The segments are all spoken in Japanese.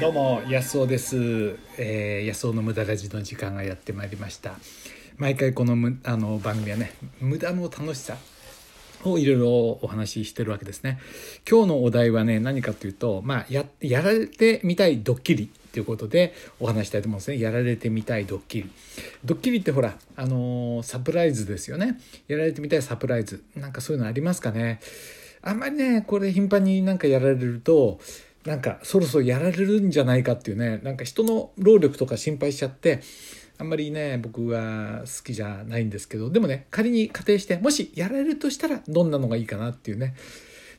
どうも安尾です、えー、安尾の無駄ラジの時間がやってまいりました。毎回このむあの番組はね無駄の楽しさをいろいろお話ししてるわけですね。今日のお題はね何かというとまあややられてみたいドッキリということでお話したいと思うんですね。やられてみたいドッキリ。ドッキリってほらあのー、サプライズですよね。やられてみたいサプライズ。なんかそういうのありますかね？あんまりねこれ頻繁になんかやられるとなんかそろそろやられるんじゃないかっていうねなんか人の労力とか心配しちゃってあんまりね僕は好きじゃないんですけどでもね仮に仮定してもしやられるとしたらどんなのがいいかなっていうね。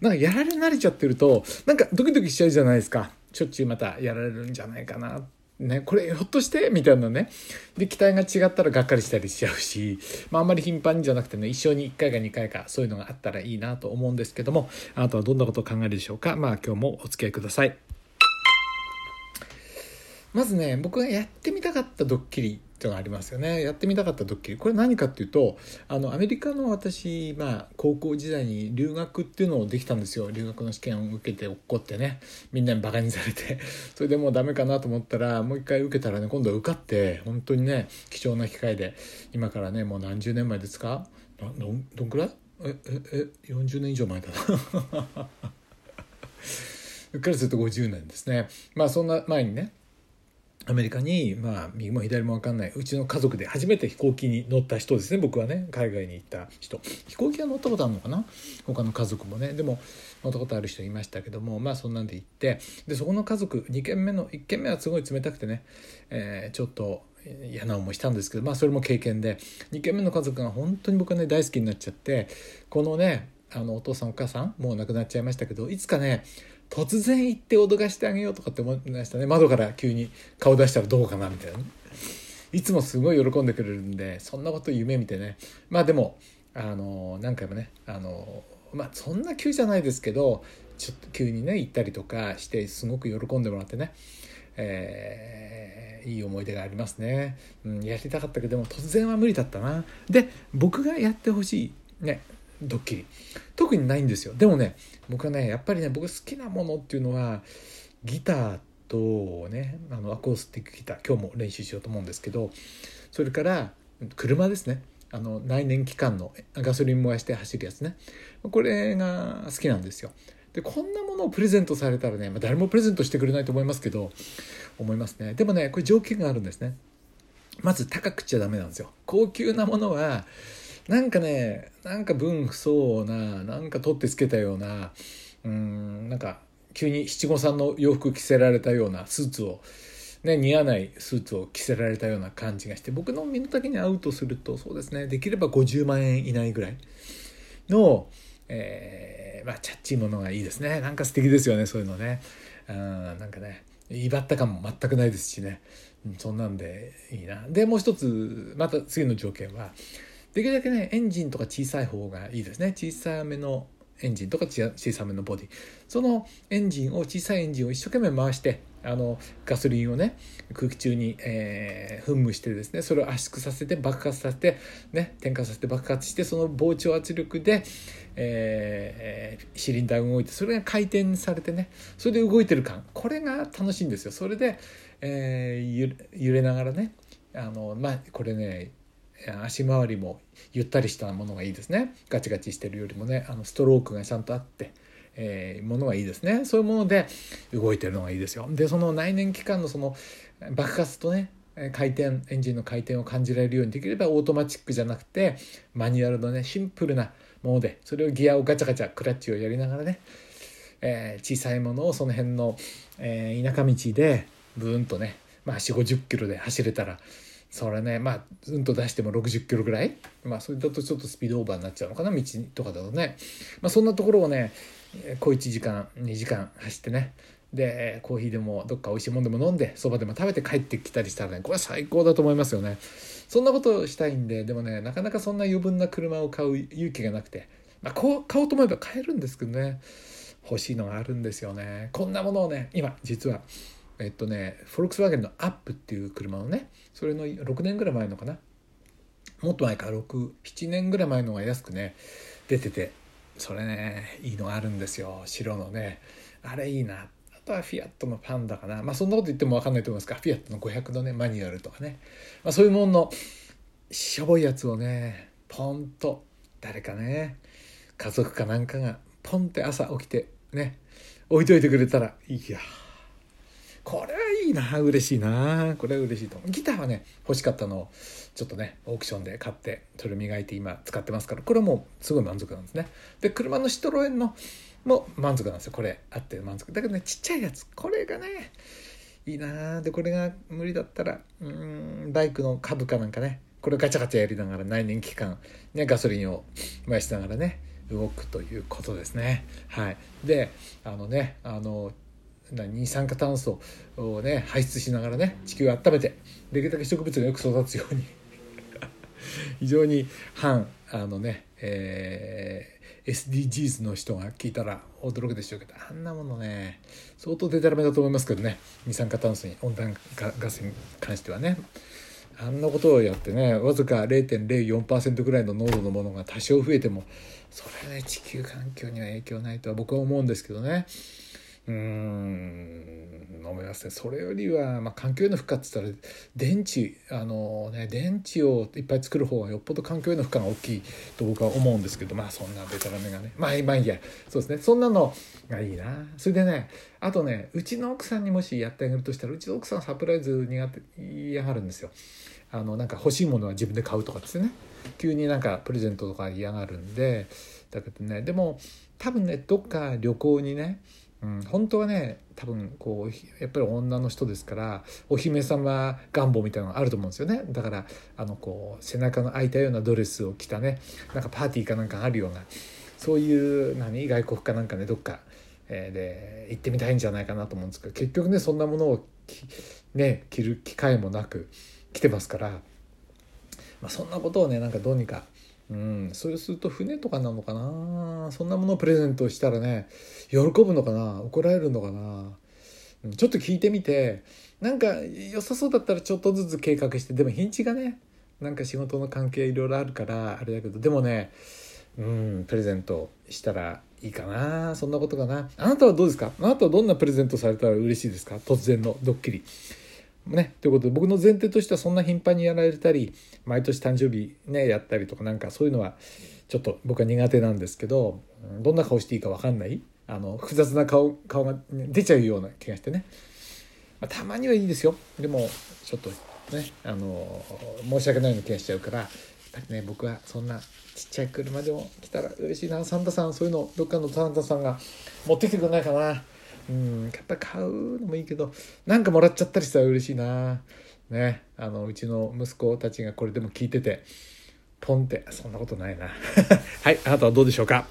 なんかやられ慣れちゃってるとなんかドキドキしちゃうじゃないですか。しょっちゅうまたやられるんじゃないかなって。ね、これひょっとしてみたいなね。で期待が違ったらがっかりしたりしちゃうし、まあ、あんまり頻繁にじゃなくてね一生に1回か2回かそういうのがあったらいいなと思うんですけどもあなたはどんなことを考えるでしょうか。まあ今日もお付き合いください。まずね僕がやってみたかったドッキリっていうのがありますよね。やってみたかったドッキリ。これ何かっていうとあのアメリカの私、まあ、高校時代に留学っていうのをできたんですよ。留学の試験を受けて落っこってね。みんなにバカにされて。それでもうダメかなと思ったらもう一回受けたらね今度は受かって本当にね貴重な機会で。今からねもう何十年前ですか？どんどんくらい？えええ40年以上前だな。うっかりすると50年ですね。まあそんな前にねアメリカに、まあ、右も左も分かんないうちの家族で初めて飛行機に乗った人ですね僕はね海外に行った人。飛行機は乗ったことあるのかな？他の家族もね。でも乗ったことある人いましたけどもまあそんなんで行って。でそこの家族2軒目の1軒目はすごい冷たくてね、えー、ちょっと嫌な思いしたんですけどまあそれも経験で。2軒目の家族が本当に僕はね大好きになっちゃってこのねあのお父さんお母さんもう亡くなっちゃいましたけどいつかね突然行って脅かしてあげようとかって思いましたね。窓から急に顔出したらどうかなみたいなね。いつもすごい喜んでくれるんでそんなこと夢見てね。まあでもあの何回もねあのまあそんな急じゃないですけどちょっと急にね行ったりとかしてすごく喜んでもらってね、えー、いい思い出がありますね、うん、やりたかったけども突然は無理だったな。で僕がやってほしいねドッキリ特にないんですよ。でもね僕はねやっぱりね僕好きなものっていうのはギターとねあのアコースティックギター今日も練習しようと思うんですけどそれから車ですね。あの内燃機関のガソリン燃やして走るやつね。これが好きなんですよ。でこんなものをプレゼントされたらね、まあ、誰もプレゼントしてくれないと思いますけど思いますね。でもねこれ条件があるんですね。まず高くちゃダメなんですよ。高級なものはなんかねなんか分不相応ななんか取ってつけたようなうんなんか急に七五三の洋服着せられたようなスーツを、ね、似合わないスーツを着せられたような感じがして僕の身の丈に合うとするとそうですねできれば50万円以内ぐらいの、えー、まあチャッチーものがいいですね。なんか素敵ですよねそういうのね。うんなんかね威張った感も全くないですしね。そんなんでいいな。でもう一つまた次の条件はできるだけねエンジンとか小さい方がいいですね。小さめのエンジンとか小さめのボディ。そのエンジンを小さいエンジンを一生懸命回してあのガソリンをね空気中に、えー、噴霧してですねそれを圧縮させて爆発させて、ね、点火させて爆発してその膨張圧力で、えー、シリンダーが動いてそれが回転されてねそれで動いてる感。これが楽しいんですよ。それで、えー、揺れながらねあのまあこれね足回りもゆったりしたものがいいですね。ガチガチしてるよりもねあのストロークがちゃんとあって、えー、ものがいいですね。そういうもので動いてるのがいいですよ。でその内燃機関のその爆発とね回転エンジンの回転を感じられるようにできればオートマチックじゃなくてマニュアルのねシンプルなものでそれをギアをガチャガチャクラッチをやりながらね、えー、小さいものをその辺の、えー、田舎道でブーンとね、まあ、4 5 0キロで走れたらそれねまあうんと出しても60キロぐらい？まあそれだとちょっとスピードオーバーになっちゃうのかな？道とかだとね、まあ、そんなところをね小1時間2時間走ってね。でコーヒーでもどっか美味しいもんでも飲んでそばでも食べて帰ってきたりしたらねこれ最高だと思いますよね。そんなことしたいんででもねなかなかそんな余分な車を買う勇気がなくて、まあ、こう買おうと思えば買えるんですけどね。欲しいのがあるんですよね。こんなものをね今実はえっとねフォルクスワーゲンのアップっていう車のねそれの6年ぐらい前のかな。もっと前か。67年ぐらい前のが安くね出ててそれねいいのがあるんですよ。白のね。あれいいな。あとはフィアットのパンダかな。まあそんなこと言っても分かんないと思いますがフィアットの500のねマニュアルとかね、まあ、そういうもののしょぼいやつをねポンと誰かね家族かなんかがポンって朝起きてね置いといてくれたらいやこれはいいな嬉しいな。これは嬉しいと。ギターはね欲しかったのをちょっとねオークションで買ってそれ磨いて今使ってますからこれはもうすごい満足なんですね。で車のシトロエンのも満足なんですよ。これあって満足。だけどねちっちゃいやつ。これがねいいな。でこれが無理だったらうんバイクの株かなんかねこれガチャガチャやりながら内燃機関、ね、ガソリンを燃やしながらね動くということですね。はい、であのねあの二酸化炭素をね排出しながらね地球を温めてできるだけ植物がよく育つように 非常に反あのね、えー、SDGs の人が聞いたら驚くでしょうけどあんなものね相当デタラメだと思いますけどね二酸化炭素に温暖化ガスに関してはねあんなことをやってねわずか0.04%ぐらいの濃度のものが多少増えてもそれはね地球環境には影響ないとは僕は思うんですけどね。うーん思いますねそれよりは、まあ、環境への負荷って言ったら電池あのね電池をいっぱい作る方がよっぽど環境への負荷が大きいと僕は思うんですけどまあそんなベタラメがねまあまあいいや。そうですね。そんなのがいいな。それでねあとねうちの奥さんにもしやってあげるとしたらうちの奥さんサプライズ苦手嫌がるんですよ。あのなんか欲しいものは自分で買うとかですね。急になんかプレゼントとか嫌がるんでだけどねでも多分ねどっか旅行にねうん、本当はね多分こうやっぱり女の人ですからお姫様願望みたいなのがあると思うんですよね。だからあのこう背中の開いたようなドレスを着たねなんかパーティーかなんかあるようなそういう何外国かなんかねどっか、え、で行ってみたいんじゃないかなと思うんですけど結局ねそんなものをね着る機会もなく来てますから、まあ、そんなことをねなんかどうにかうん、それすると船とかなのかな。そんなものをプレゼントしたらね喜ぶのかな。怒られるのかな。うんちょっと聞いてみて。なんか良さそうだったらちょっとずつ計画して。でも日にちがねなんか仕事の関係いろいろあるからあれだけど。でもねうんプレゼントしたらいいかな。そんなことかな。あなたはどうですか？あなたはどんなプレゼントされたら嬉しいですか？突然のドッキリ。ね、ということで僕の前提としてはそんな頻繁にやられたり毎年誕生日ねやったりとかなんかそういうのはちょっと僕は苦手なんですけどどんな顔していいか分かんないあの複雑な顔顔が出ちゃうような気がしてね、まあ、たまにはいいですよ。でもちょっとねあの申し訳ないような気がしちゃうからやっぱりね僕はそんなちっちゃい車でも来たら嬉しいな。サンタさんそういうのどっかのサンタさんが持ってきてくれないかな。うんやっぱ買うのもいいけどなんかもらっちゃったりしたら嬉しいな。ねあのうちの息子たちがこれでも聞いててポンってそんなことないな。はいあなたはどうでしょうか？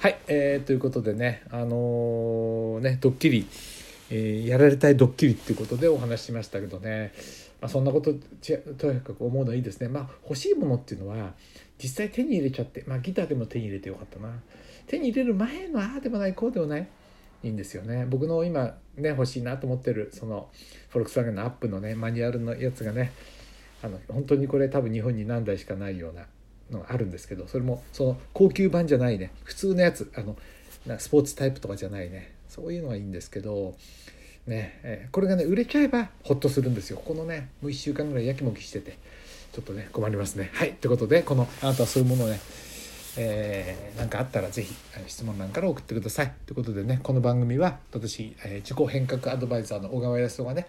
はい、えー、ということでねあのー、ねドッキリ、えー、やられたいドッキリっていうことでお話ししましたけどね、まあ、そんなこととにかく思うのはいいですね。まあ欲しいものっていうのは実際手に入れちゃって、まあ、ギターでも手に入れてよかったな。手に入れる前のああでもないこうでもない。いいんですよね。僕の今ね欲しいなと思ってるそのフォルクスワーゲンのアップのねマニュアルのやつがねあの本当にこれ多分日本に何台しかないようなのがあるんですけどそれもその高級版じゃないね普通のやつあのスポーツタイプとかじゃないねそういうのはいいんですけどね、え、これがね売れちゃえばホッとするんですよ。このねもう1週間ぐらいやきもきしてて。ちょっとね困りますねはいということでこのあなたはそういうものをねえー、かあったら是非質問欄から送ってください。ということでねこの番組は私、えー、自己変革アドバイザーの小川康夫がね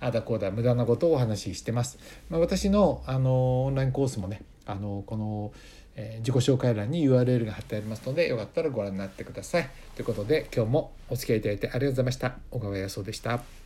あだこうだ無駄なことをお話ししてます。まあ、私のあのオンラインコースもねあのこの、えー、自己紹介欄に URL が貼ってありますのでよかったらご覧になってください。ということで今日もお付き合いいただいてありがとうございました。小川康夫でした。